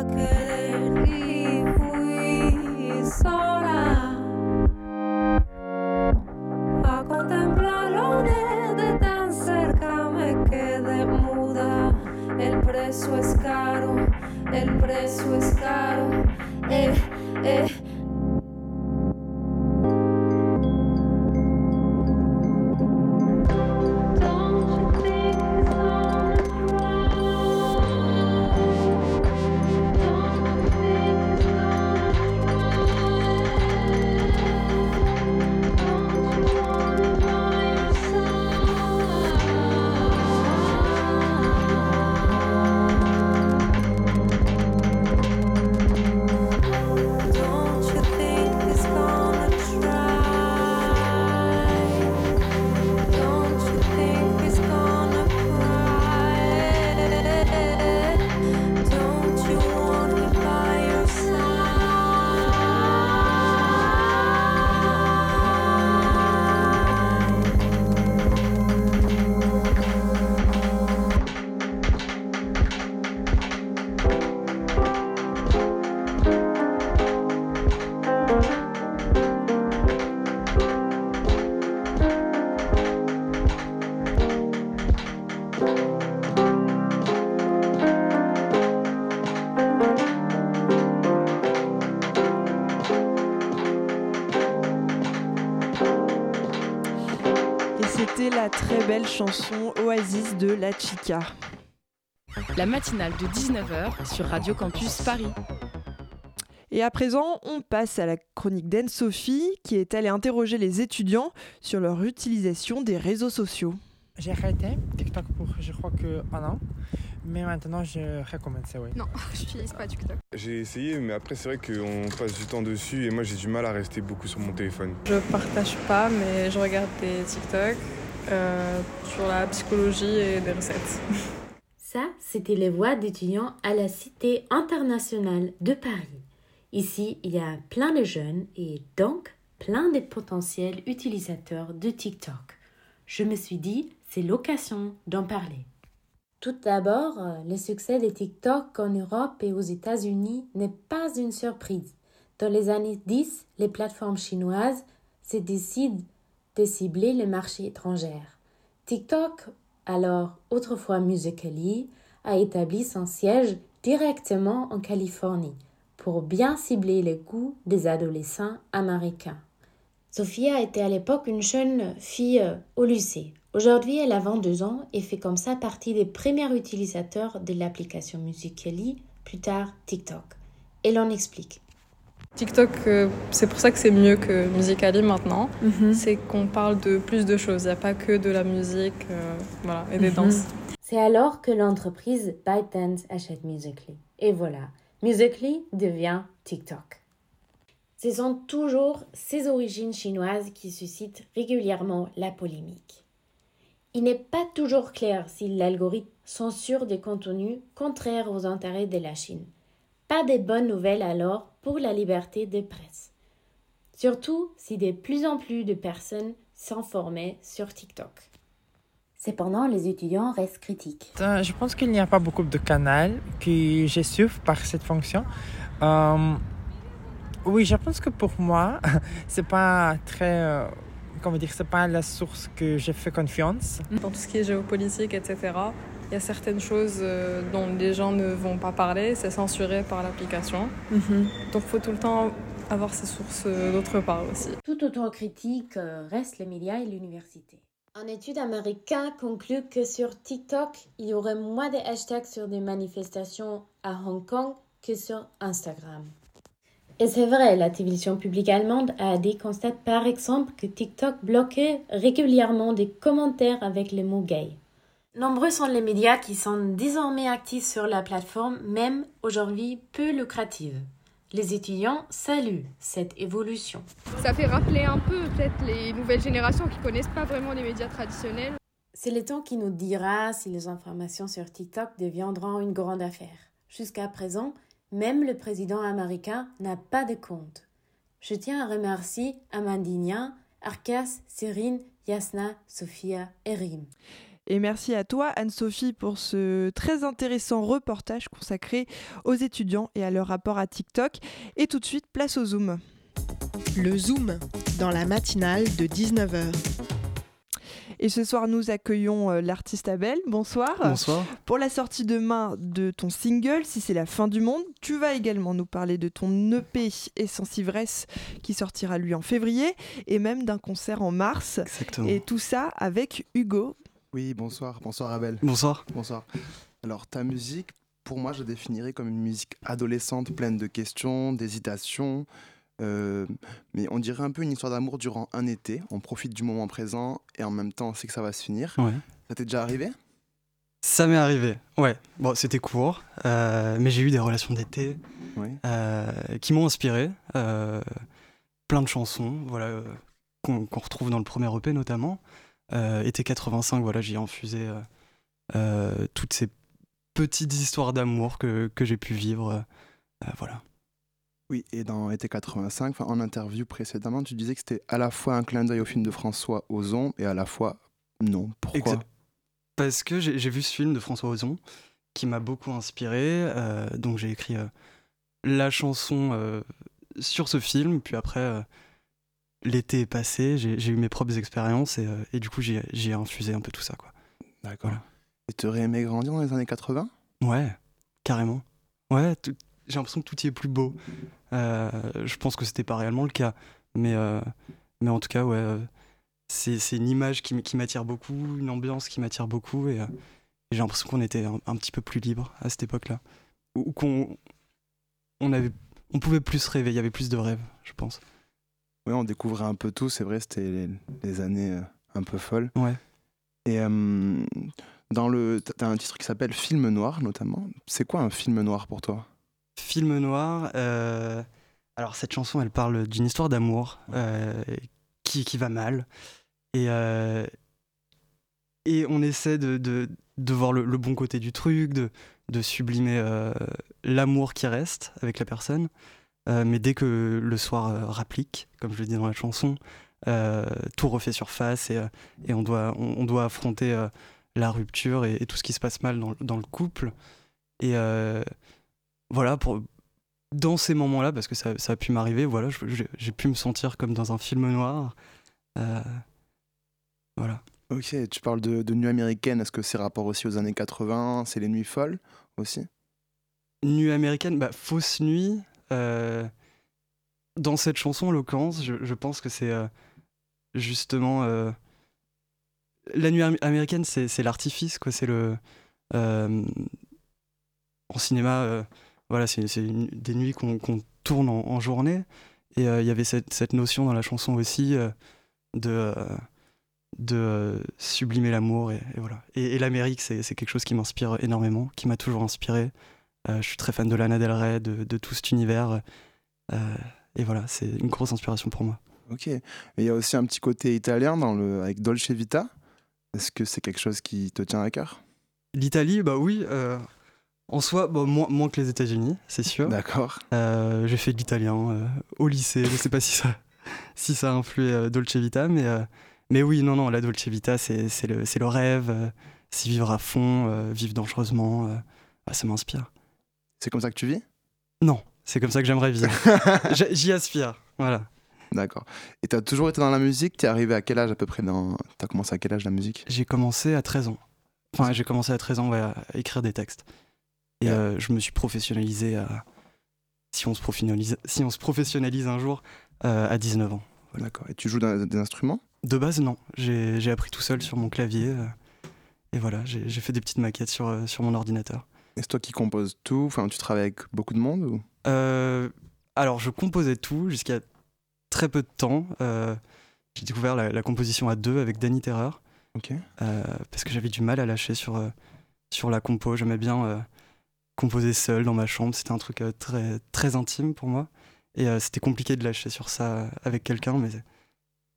could leave we saw. Chanson Oasis de La Chica. La matinale de 19h sur Radio Campus Paris. Et à présent, on passe à la chronique d'Anne-Sophie qui est allée interroger les étudiants sur leur utilisation des réseaux sociaux. J'ai arrêté TikTok pour je crois que un an. Mais maintenant, je oui. Non, je n'utilise pas TikTok. J'ai essayé, mais après, c'est vrai qu'on passe du temps dessus et moi, j'ai du mal à rester beaucoup sur mon téléphone. Je partage pas, mais je regarde des TikTok euh, sur la psychologie et des recettes. Ça, c'était les voix d'étudiants à la Cité internationale de Paris. Ici, il y a plein de jeunes et donc plein de potentiels utilisateurs de TikTok. Je me suis dit, c'est l'occasion d'en parler. Tout d'abord, euh, le succès de TikTok en Europe et aux États-Unis n'est pas une surprise. Dans les années 10, les plateformes chinoises se décident cibler le marché étranger. TikTok, alors autrefois Musical.ly, a établi son siège directement en Californie pour bien cibler les goûts des adolescents américains. Sophia était à l'époque une jeune fille au lycée. Aujourd'hui, elle a 22 ans et fait comme ça partie des premiers utilisateurs de l'application Musical.ly, plus tard TikTok. Elle en explique. TikTok, euh, c'est pour ça que c'est mieux que Musical.ly maintenant. Mhm. C'est qu'on parle de plus de choses. Il n'y a pas que de la musique euh, voilà, et des mhm. danses. C'est alors que l'entreprise ByteDance achète Musical.ly. Et voilà, Musical.ly devient TikTok. Ce sont toujours ces origines chinoises qui suscitent régulièrement la polémique. Il n'est pas toujours clair si l'algorithme censure des contenus contraires aux intérêts de la Chine. Pas de bonnes nouvelles alors pour la liberté de presse. Surtout si de plus en plus de personnes s'informaient sur TikTok. Cependant, les étudiants restent critiques. Euh, je pense qu'il n'y a pas beaucoup de canaux qui je suivre par cette fonction. Euh, oui, je pense que pour moi, c'est pas très. Euh, comment dire, c'est pas la source que j'ai fait confiance. Dans tout ce qui est géopolitique, etc., il y a certaines choses euh, dont les gens ne vont pas parler, c'est censuré par l'application. Mhm. Donc il faut tout le temps avoir ses sources euh, d'autre part aussi. Tout autant critique euh, reste les médias et l'université. Un étude américaine conclut que sur TikTok, il y aurait moins de hashtags sur des manifestations à Hong Kong que sur Instagram. Et c'est vrai, la télévision publique allemande a dit constate par exemple que TikTok bloquait régulièrement des commentaires avec les mots gay. Nombreux sont les médias qui sont désormais actifs sur la plateforme, même aujourd'hui peu lucrative. Les étudiants saluent cette évolution. Ça fait rappeler un peu peut-être les nouvelles générations qui connaissent pas vraiment les médias traditionnels. C'est le temps qui nous dira si les informations sur TikTok deviendront une grande affaire. Jusqu'à présent, même le président américain n'a pas de compte. Je tiens à remercier Amandina, Arcas, Cyrine, Yasna, Sophia et Rim. Et merci à toi, Anne-Sophie, pour ce très intéressant reportage consacré aux étudiants et à leur rapport à TikTok. Et tout de suite, place au Zoom. Le Zoom, dans la matinale de 19h. Et ce soir, nous accueillons euh, l'artiste Abel. Bonsoir. Bonsoir. Pour la sortie demain de ton single, Si c'est la fin du monde, tu vas également nous parler de ton EP Essence Ivresse qui sortira lui en février et même d'un concert en mars. Exactement. Et tout ça avec Hugo. Oui, bonsoir. Bonsoir Abel. Bonsoir. Bonsoir. Alors ta musique, pour moi, je la définirais comme une musique adolescente pleine de questions, d'hésitations. Euh, mais on dirait un peu une histoire d'amour durant un été. On profite du moment présent et en même temps on sait que ça va se finir. Ouais. Ça t'est déjà arrivé? Ça m'est arrivé, ouais. Bon, c'était court, euh, mais j'ai eu des relations d'été euh, qui m'ont inspiré. plein de chansons, voilà, qu'on qu'on retrouve dans le premier EP notamment. Euh, été 85, voilà, j'y ai infusé euh, euh, toutes ces petites histoires d'amour que, que j'ai pu vivre. voilà. Oui, et dans Été 85, enfin, en interview précédemment, tu disais que c'était à la fois un clin d'œil au film de François Ozon et à la fois non. Pourquoi Exact. Parce que j'ai vu ce film de François Ozon qui m'a beaucoup inspiré. euh, donc j'ai écrit euh, la chanson euh, sur ce film. Puis après, l'été est passé, j'ai eu mes propres expériences et, euh, et du coup, j'ai infusé un peu tout ça. Quoi. D'accord. Et t'aurais aimé grandir dans les années 80 Ouais, carrément. Ouais, j'ai l'impression que tout y est plus beau. Euh, je pense que c'était pas réellement le cas. Mais, euh, mais en tout cas, ouais, c'est une image qui, m'attire beaucoup, une ambiance qui m'attire beaucoup. Et, et j'ai l'impression qu'on était un, un petit peu plus libre à cette époque-là. Ou qu'on on avait, on pouvait plus rêver, il y avait plus de rêves, je pense. On découvrait un peu tout, c'est vrai, c'était les, les années euh, un peu folles. Ouais. Et euh, dans le, t'as un titre qui s'appelle Film noir, notamment. C'est quoi un film noir pour toi? Film noir. euh, alors cette chanson, elle parle d'une histoire d'amour euh, qui, qui va mal. Et, et on essaie de, de, de voir le, le bon côté du truc, de, de sublimer l'amour qui reste avec la personne. Euh, mais dès que le soir euh, rapplique, comme je le dis dans la chanson, euh, tout refait surface et, et on, doit, on, on doit affronter la rupture et, et tout ce qui se passe mal dans, dans le couple. Et voilà, pour, dans ces moments-là, parce que ça, ça a pu m'arriver, voilà, j'ai j'ai pu me sentir comme dans un film noir. Euh, voilà. Ok, tu parles de, de nuit américaine, est-ce que c'est rapport aussi aux années 80 C'est les nuits folles aussi? Nuit américaine, bah, fausse nuit. Euh, dans cette chanson, en je, pense que c'est euh, justement. euh, la nuit am- américaine, c'est l'artifice, quoi. C'est le. en cinéma, voilà, c'est des nuits qu'on tourne en, journée. Et il y avait cette, notion dans la chanson aussi de. sublimer l'amour et, voilà. Et, l'Amérique, c'est quelque chose qui m'inspire énormément, qui m'a toujours inspiré. Euh, je suis très fan de Lana Del Rey, de, de tout cet univers. Euh, et voilà, c'est une grosse inspiration pour moi. Ok. Et il y a aussi un petit côté italien dans le, avec Dolce Vita. Est-ce que c'est quelque chose qui te tient à cœur? L'Italie, bah oui. euh, en soi, bah, moins, moins que les États-Unis, c'est sûr. D'accord. Euh, J'ai fait de l'italien euh, au lycée. Je sais pas si ça, si ça a influé Dolce Vita, mais, mais oui, non, non, la Dolce Vita, c'est le, le rêve. c'est vivre à fond, vivre dangereusement. bah, ça m'inspire. C'est comme ça que tu vis? Non, c'est comme ça que j'aimerais vivre. J'y aspire, voilà. D'accord. Et t'as toujours été dans la musique? T'es arrivé à quel âge à peu près dans... T'as commencé à quel âge la musique? J'ai commencé à 13 ans. Enfin, j'ai commencé à 13 ans ouais, à écrire des textes. Et euh, je me suis professionnalisé à. Si on se professionnalise, si on se professionnalise un jour, euh, à 19 ans. D'accord. Et tu joues dans- des instruments? De base, non. J'ai appris tout seul sur mon clavier. euh, et voilà, j'ai j'ai fait des petites maquettes sur, euh, sur mon ordinateur. Et c'est toi qui composes tout Enfin, tu travailles avec beaucoup de monde ou? Euh, alors, je composais tout jusqu'à très peu de temps. Euh, j'ai découvert la, la composition à deux avec Danny Terreur. Ok. Euh, parce que j'avais du mal à lâcher sur, euh, sur la compo. J'aimais bien euh, composer seul dans ma chambre. C'était un truc euh, très, très intime pour moi. Et euh, c'était compliqué de lâcher sur ça avec quelqu'un, mais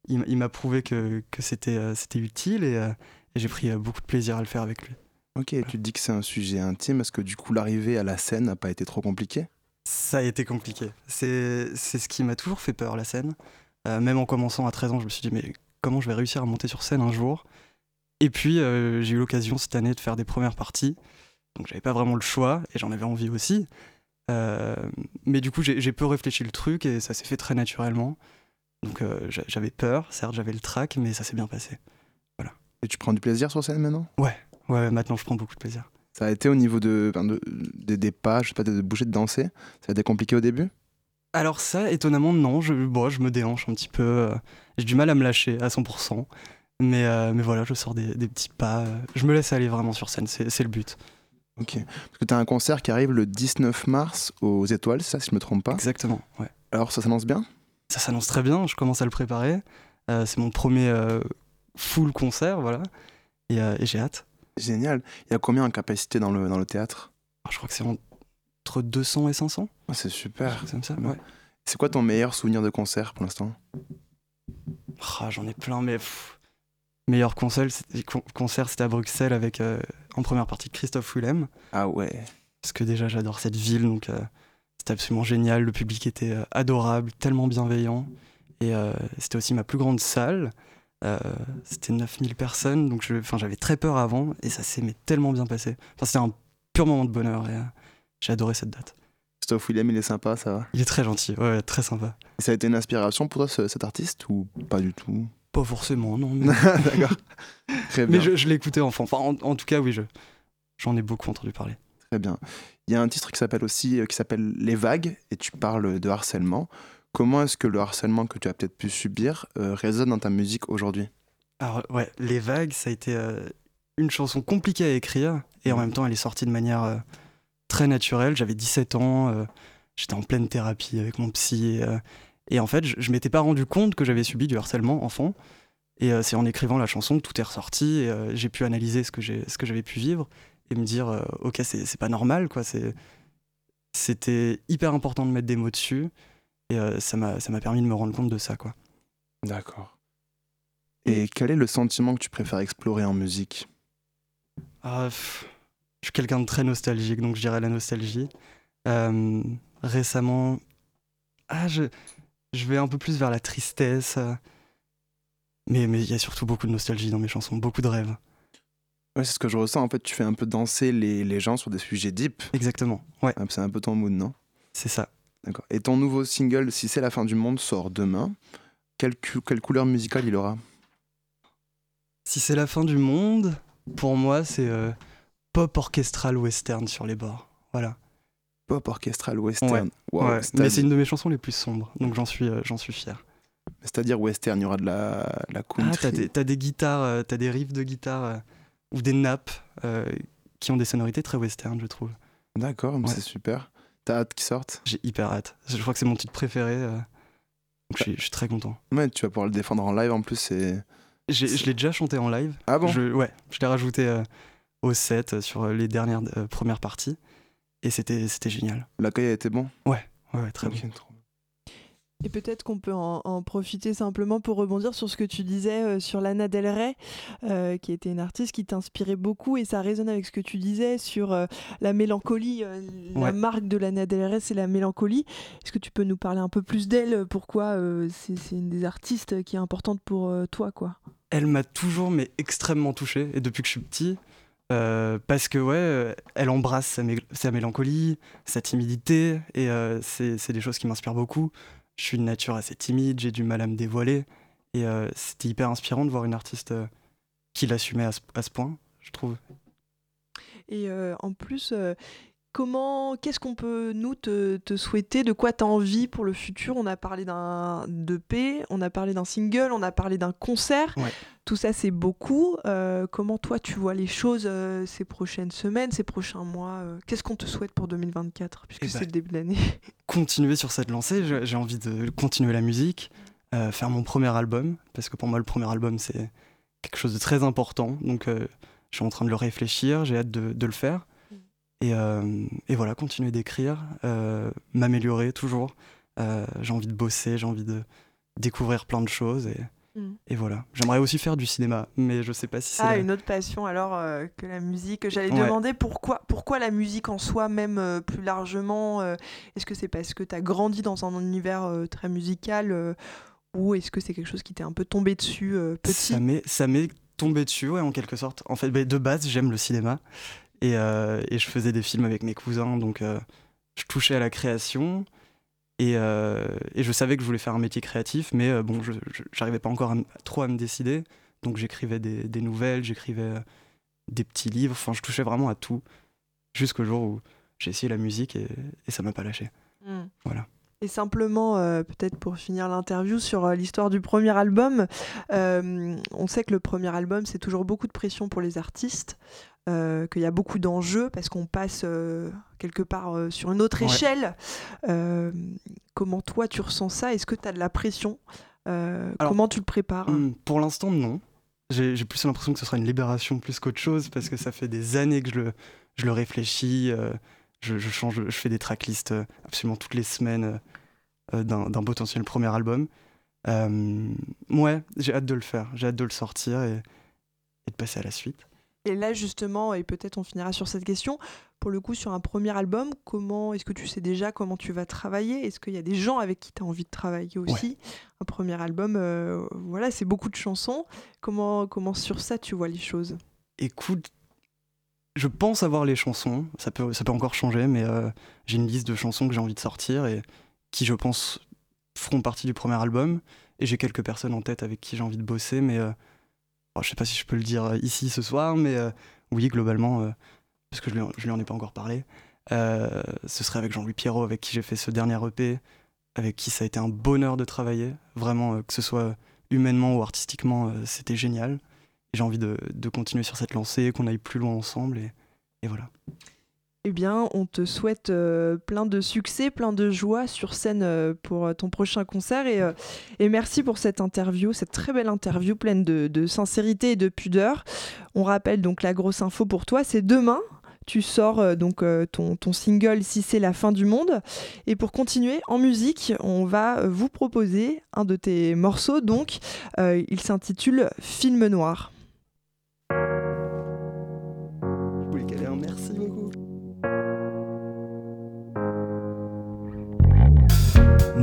il, m'a prouvé que, que c'était euh, c'était utile et, euh, et j'ai pris euh, beaucoup de plaisir à le faire avec lui. Ok, tu te dis que c'est un sujet intime. Est-ce que du coup, l'arrivée à la scène n'a pas été trop compliqué Ça a été compliqué. C'est c'est ce qui m'a toujours fait peur, la scène. Euh, même en commençant à 13 ans, je me suis dit, mais comment je vais réussir à monter sur scène un jour? Et puis, euh, j'ai eu l'occasion cette année de faire des premières parties. Donc, j'avais pas vraiment le choix et j'en avais envie aussi. Euh, mais du coup, j'ai peu réfléchi le truc et ça s'est fait très naturellement. Donc, euh, j'a- j'avais peur, certes, j'avais le trac, mais ça s'est bien passé. Et tu prends du plaisir sur scène maintenant? Ouais, ouais, maintenant je prends beaucoup de plaisir. Ça a été au niveau de, des, pas, je sais pas, de bouger de danser? Ça a été compliqué au début? Alors ça, étonnamment, non. Je, bon, je me déhanche un petit peu. euh, J'ai du mal à me lâcher à 100%. Mais, euh, mais voilà, je sors des, des petits pas. euh, Je me laisse aller vraiment sur scène, c'est le but. Ok. Parce que tu as un concert qui arrive le 19 mars aux Étoiles, ça, si je me trompe pas Exactement, ouais. Alors ça s'annonce bien? Ça s'annonce très bien, je commence à le préparer. C'est mon premier full concert, voilà. Et, et j'ai hâte. Génial. Il y a combien en capacité dans le, dans le théâtre? Je crois que c'est entre 200 et 500. Ah, C'est super. C'est ça, ouais. C'est quoi ton meilleur souvenir de concert pour l'instant? Ah, J'en ai plein, mais pff, meilleur concert, c'était- con- concert, c'était à Bruxelles avec euh, en première partie Christophe Willem. Ah ouais. Parce que déjà j'adore cette ville, donc euh, c'était absolument génial. Le public était euh, adorable, tellement bienveillant. Et c'était aussi ma plus grande salle. Euh, c'était 9000 personnes, donc j'avais très peur avant, et ça s'est tellement bien passé. Enfin, c'était un pur moment de bonheur, et euh, j'ai adoré cette date. Christophe William, il est sympa, ça va? Il est très gentil, ouais, très sympa. Et ça a été une inspiration pour toi, ce- cet artiste, ou pas du tout? Pas forcément, non. Mais, D'accord. Très bien. mais je, je l'écoutais enfant. Enfin, en, en tout cas, oui, je, j'en ai beaucoup entendu parler. Très bien. Il y a un titre qui s'appelle aussi euh, qui s'appelle Les vagues et tu parles de harcèlement. Comment est-ce que le harcèlement que tu as peut-être pu subir euh, résonne dans ta musique aujourd'hui? Alors ouais, Les Vagues, ça a été euh, une chanson compliquée à écrire et en même temps elle est sortie de manière euh, très naturelle. J'avais 17 ans, j'étais en pleine thérapie avec mon psy et, et en fait je, je m'étais pas rendu compte que j'avais subi du harcèlement enfant. Et c'est en écrivant la chanson que tout est ressorti et j'ai pu analyser ce que j'ai ce que j'avais pu vivre et me dire ok c'est c'est pas normal quoi. C'est c'était hyper important de mettre des mots dessus et euh, ça m'a permis de me rendre compte de ça quoi. D'accord. Et quel est le sentiment que tu préfères explorer en musique? Ah, pff, je suis quelqu'un de très nostalgique, donc je dirais la nostalgie. Euh, récemment, ah, je, je vais un peu plus vers la tristesse. mais mais il y a surtout beaucoup de nostalgie dans mes chansons, beaucoup de rêves. Ouais, c'est ce que je ressens. En fait, tu fais un peu danser les, les gens sur des sujets deep. Exactement, ouais. C'est un peu ton mood, non? C'est ça. D'accord. Et ton nouveau single, Si c'est la fin du monde, sort demain. Quelle, quelle couleur musicale il aura? Si c'est la fin du monde, pour moi, c'est euh, pop orchestral western sur les bords. Voilà. Pop orchestral western. Ouais. Wow, Ouais, c'est-à- Mais c'est une de mes chansons les plus sombres, donc j'en suis, euh, j'en suis fier. C'est-à-dire western, il y aura de la, la Ah, country. t'as des, t'as des guitares, euh, t'as des riffs de guitare ou des nappes qui ont des sonorités très western, je trouve. D'accord, Ouais. c'est super. T'as hâte qu'ils sortent J'ai hyper hâte. Je crois que c'est mon titre préféré. euh, donc je suis, je suis très content. Ouais, tu vas pouvoir le défendre en live en plus. C'est... Je l'ai déjà chanté en live. Ah bon? Je, Ouais, je l'ai rajouté euh, au set euh, sur les dernières premières parties. Et c'était c'était génial. L'accueil a été bon? Ouais, ouais, ouais, très Ok, bon. trop. Et peut-être qu'on peut en, en profiter simplement pour rebondir sur ce que tu disais euh, sur Lana Del Rey, euh, qui était une artiste qui t'inspirait beaucoup et ça résonne avec ce que tu disais sur euh, la mélancolie. La marque de Lana Del Rey, c'est la mélancolie. Est-ce que tu peux nous parler un peu plus d'elle Pourquoi c'est une des artistes qui est importante pour toi, quoi? Elle m'a toujours mais extrêmement touché et depuis que je suis petit parce que ouais elle embrasse sa, mé- sa mélancolie sa timidité et c'est des choses qui m'inspirent beaucoup je suis de nature assez timide j'ai du mal à me dévoiler. Et euh, c'était hyper inspirant de voir une artiste euh, qui l'assumait à ce, point je trouve. Et euh, en plus, comment, qu'est-ce qu'on peut nous te, te souhaiter De quoi tu as envie pour le futur? On a parlé d'un d'EP, on a parlé d'un single, on a parlé d'un concert. Ouais. Tout ça, c'est beaucoup. Euh, comment toi, tu vois les choses euh, ces prochaines semaines, ces prochains mois euh, Qu'est-ce qu'on te souhaite pour 2024 Puisque Eh c'est ben, le début de l'année? continuer sur cette lancée. J'ai envie de continuer la musique, faire mon premier album, parce que pour moi, le premier album, c'est quelque chose de très important. Donc, je suis en train de le réfléchir, j'ai hâte de, de le faire. Et, euh, et voilà, continuer d'écrire, euh, m'améliorer toujours. Euh, j'ai envie de bosser, j'ai envie de découvrir plein de choses. Et, Mm. et voilà. J'aimerais aussi faire du cinéma, mais je sais pas si c'est. Ah, la- une autre passion alors euh, que la musique. J'allais Ouais. demander pourquoi, pourquoi la musique en soi, même euh, plus largement. euh, est-ce que c'est parce que tu as grandi dans un univers très musical ou est-ce que c'est quelque chose qui t'est un peu tombé dessus petit? Ça m'est, ça m'est tombé dessus, ouais, en quelque sorte. En fait, bah, de base, j'aime le cinéma. Et, euh, et je faisais des films avec mes cousins, donc euh, je touchais à la création. Et, euh, et je savais que je voulais faire un métier créatif, mais bon, je j'arrivais pas encore à trop à me décider. Donc j'écrivais des, des nouvelles, j'écrivais des petits livres, enfin je touchais vraiment à tout, jusqu'au jour où j'ai essayé la musique et, et ça m'a pas lâché. Mm. Voilà. Et simplement, euh, peut-être pour finir l'interview sur euh, l'histoire du premier album, euh, on sait que le premier album, c'est toujours beaucoup de pression pour les artistes, qu'il y a beaucoup d'enjeux parce qu'on passe quelque part sur une autre Ouais. échelle. Comment toi, tu ressens ça? Est-ce que tu as de la pression? Alors, Comment tu le prépares? Hmm, Pour l'instant, non. J'ai j'ai plus l'impression que ce sera une libération plus qu'autre chose parce que ça fait des années que je le, je le réfléchis. Je, je change, je fais des tracklists euh, absolument toutes les semaines euh, euh, d'un potentiel premier album. Euh, ouais, j'ai hâte de le faire. J'ai hâte de le sortir et, et de passer à la suite. Et là, justement, et peut-être on finira sur cette question, pour le coup, sur un premier album, comment est-ce que tu sais déjà comment tu vas travailler? Est-ce qu'il y a des gens avec qui tu as envie de travailler aussi? Un premier album, euh, voilà, c'est beaucoup de chansons. Comment, comment sur ça tu vois les choses? Écoute, je pense avoir les chansons. Ça peut, encore changer, mais euh, j'ai une liste de chansons que j'ai envie de sortir et qui, je pense, feront partie du premier album. Et j'ai quelques personnes en tête avec qui j'ai envie de bosser, mais euh, bon, je sais pas si je peux le dire euh, ici ce soir, mais euh, oui, globalement, parce que je lui, je lui en ai pas encore parlé. ce serait avec Jean-Louis Pierrot, avec qui j'ai fait ce dernier EP, avec qui ça a été un bonheur de travailler. Vraiment, que ce soit humainement ou artistiquement, c'était génial. J'ai envie de, continuer sur cette lancée, qu'on aille plus loin ensemble, et, voilà. Eh bien, on te souhaite euh, plein de succès, plein de joie sur scène euh, pour euh, ton prochain concert. Et, merci pour cette interview, cette très belle interview pleine de, sincérité et de pudeur. On rappelle donc la grosse info pour toi, c'est demain. Tu sors donc ton, ton single Si c'est la fin du monde. Et pour continuer en musique, on va vous proposer un de tes morceaux. Donc, il s'intitule Film noir.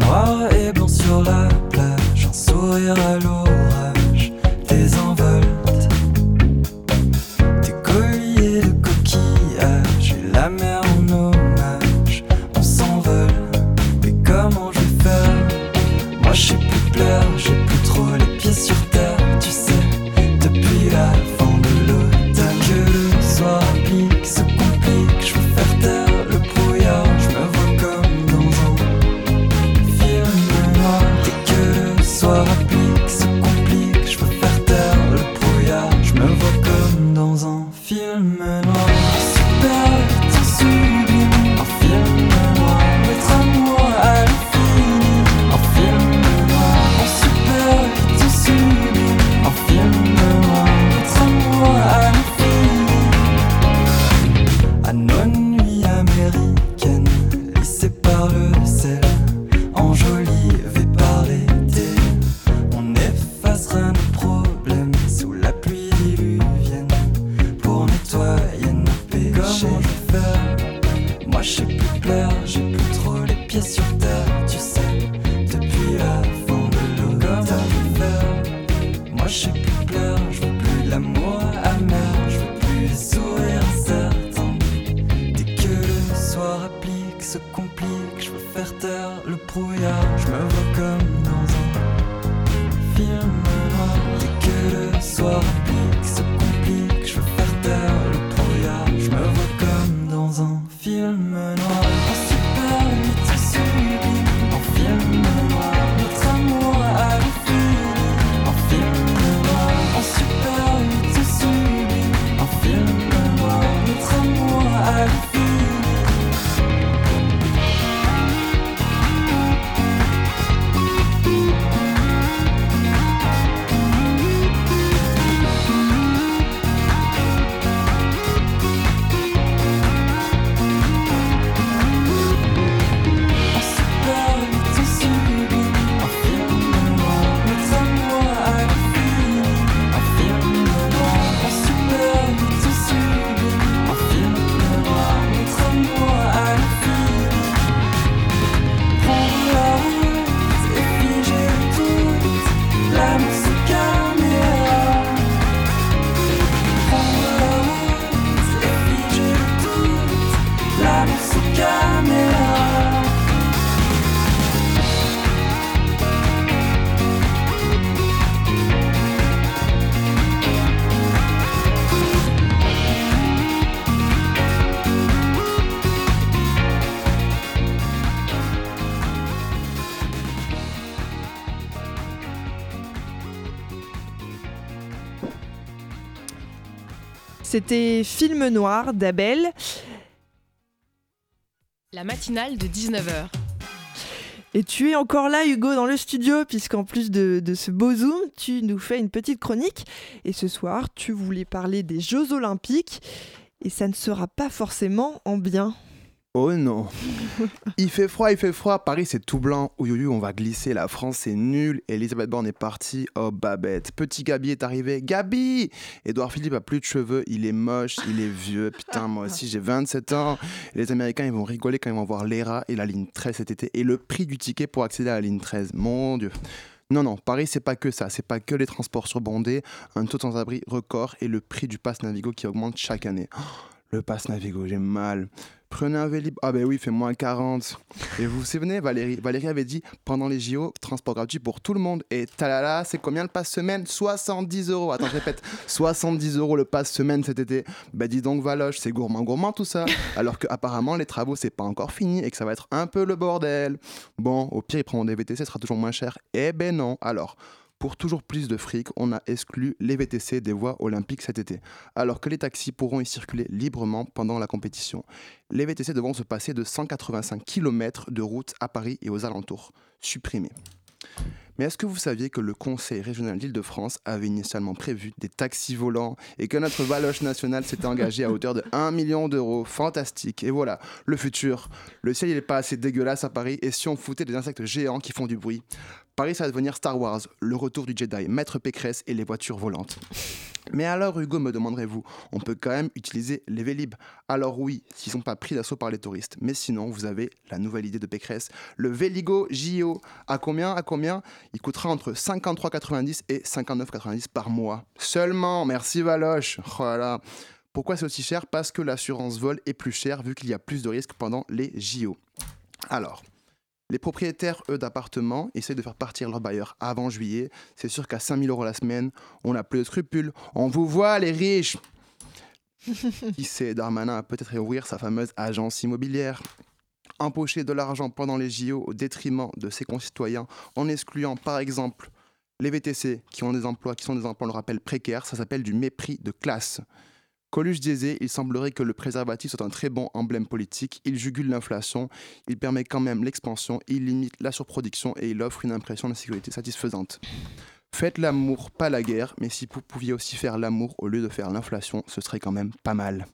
Noir et blanc sur la plage, un sourire à l'orage, C'était Film Noir d'Abel. La matinale de 19h. Et tu es encore là, Hugo, dans le studio, puisqu'en plus de, de, ce beau zoom, tu nous fais une petite chronique. Et ce soir, tu voulais parler des Jeux Olympiques. Et ça ne sera pas forcément en bien. Oh non. il fait froid, il fait froid. Paris, c'est tout blanc. Ouyouyou, on va glisser. La France, c'est nul. Elisabeth Borne est partie. Oh, Babette. Petit Gabi est arrivé. Gabi Édouard Philippe a plus de cheveux. Il est moche, il est vieux. Putain, moi aussi, j'ai 27 ans. les Américains, ils vont rigoler quand ils vont voir l'ERA et la ligne 13 cet été. Et le prix du ticket pour accéder à la ligne 13. Mon Dieu. Non, non, Paris, c'est pas que ça. C'est pas que les transports surbondés, un taux sans-abri record et le prix du pass Navigo qui augmente chaque année. Oh, le pass Navigo, j'ai mal. Prenez un Vélib. Ah ben oui, fait moins 40. Et vous vous souvenez, Valérie Valérie avait dit pendant les JO, transport gratuit pour tout le monde. Et talala, c'est combien le pass semaine? 70 euros. Attends, je répète, 70 euros le pass semaine cet été. Ben dis donc, Valoche, c'est gourmand, gourmand tout ça. Alors qu'apparemment, les travaux, c'est pas encore fini et que ça va être un peu le bordel. Bon, au pire, ils prendront des VTC, ce sera toujours moins cher. Eh ben non. Alors, pour toujours plus de fric, on a exclu les VTC des voies olympiques cet été, alors que les taxis pourront y circuler librement pendant la compétition. Les VTC devront se passer de 185 km de route à Paris et aux alentours. Supprimés. Mais est-ce que vous saviez que le Conseil régional d'Île-de-France avait initialement prévu des taxis volants et que notre Valoche nationale s'était engagé à hauteur de 1 million d'euros? Fantastique. Et voilà, le futur. Le ciel, n'est pas assez dégueulasse à Paris et si on foutait des insectes géants qui font du bruit Paris, ça va devenir Star Wars, le retour du Jedi, Maître Pécresse et les voitures volantes. Mais alors, Hugo, me demanderez-vous, on peut quand même utiliser les Vélib. Alors oui, s'ils sont pas pris d'assaut par les touristes. Mais sinon, vous avez la nouvelle idée de Pécresse, le Véligo JO. À combien À combien? Il coûtera entre 53,90 et 59,90 par mois. Seulement, merci Valoche. Voilà. Oh Pourquoi c'est aussi cher? Parce que l'assurance vol est plus chère vu qu'il y a plus de risques pendant les JO. Alors, les propriétaires, eux, d'appartements essaient de faire partir leur bailleur avant juillet. C'est sûr qu'à 5000 euros la semaine, on n'a plus de scrupules. On vous voit, les riches Qui sait, Darmanin va peut-être réouvrir sa fameuse agence immobilière. Empocher de l'argent pendant les JO au détriment de ses concitoyens, en excluant par exemple les VTC qui ont des emplois, qui sont des emplois, on le rappelle, précaires, ça s'appelle du mépris de classe. Coluche disait Il semblerait que le préservatif soit un très bon emblème politique. Il jugule l'inflation, il permet quand même l'expansion, il limite la surproduction et il offre une impression de sécurité satisfaisante. Faites l'amour, pas la guerre, mais si vous pouviez aussi faire l'amour au lieu de faire l'inflation, ce serait quand même pas mal.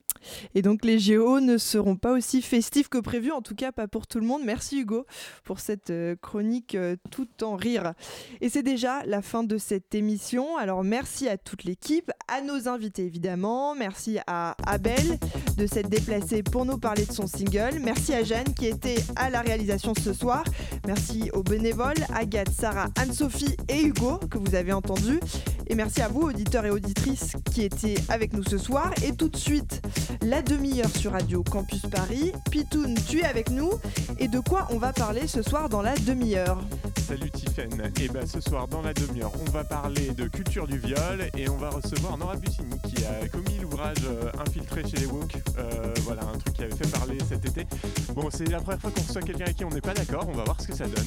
Et donc les Géos ne seront pas aussi festifs que prévu, en tout cas pas pour tout le monde. Merci Hugo pour cette euh, chronique euh, tout en rire. Et c'est déjà la fin de cette émission. Alors merci à toute l'équipe, à nos invités évidemment. Merci à Abel de s'être déplacé pour nous parler de son single. Merci à Jeanne qui était à la réalisation ce soir. Merci aux bénévoles, Agathe, Sarah, Anne-Sophie et Hugo que vous avez entendu. Et merci à vous, auditeurs et auditrices, qui étaient avec nous ce soir. Et tout de suite, la demi-heure sur Radio Campus Paris. Pitoun, tu es avec nous. Et de quoi on va parler ce soir dans la demi-heure Salut Tiffen. Et ben ce soir dans la demi-heure, on va parler de culture du viol et on va recevoir Nora Bussini qui a commis l'ouvrage euh, Infiltré chez les woke. Euh, voilà, un truc qui avait fait parler cet été. Bon, c'est la première fois qu'on reçoit quelqu'un avec qui on n'est pas d'accord. On va voir ce que ça donne.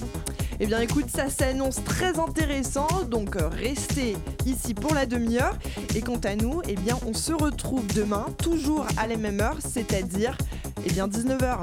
Eh bien écoute, ça s'annonce très intéressant, donc euh, restez ici pour la demi-heure. Et quant à nous, eh bien on se retrouve demain, toujours à la même heure, c'est-à-dire eh bien 19h.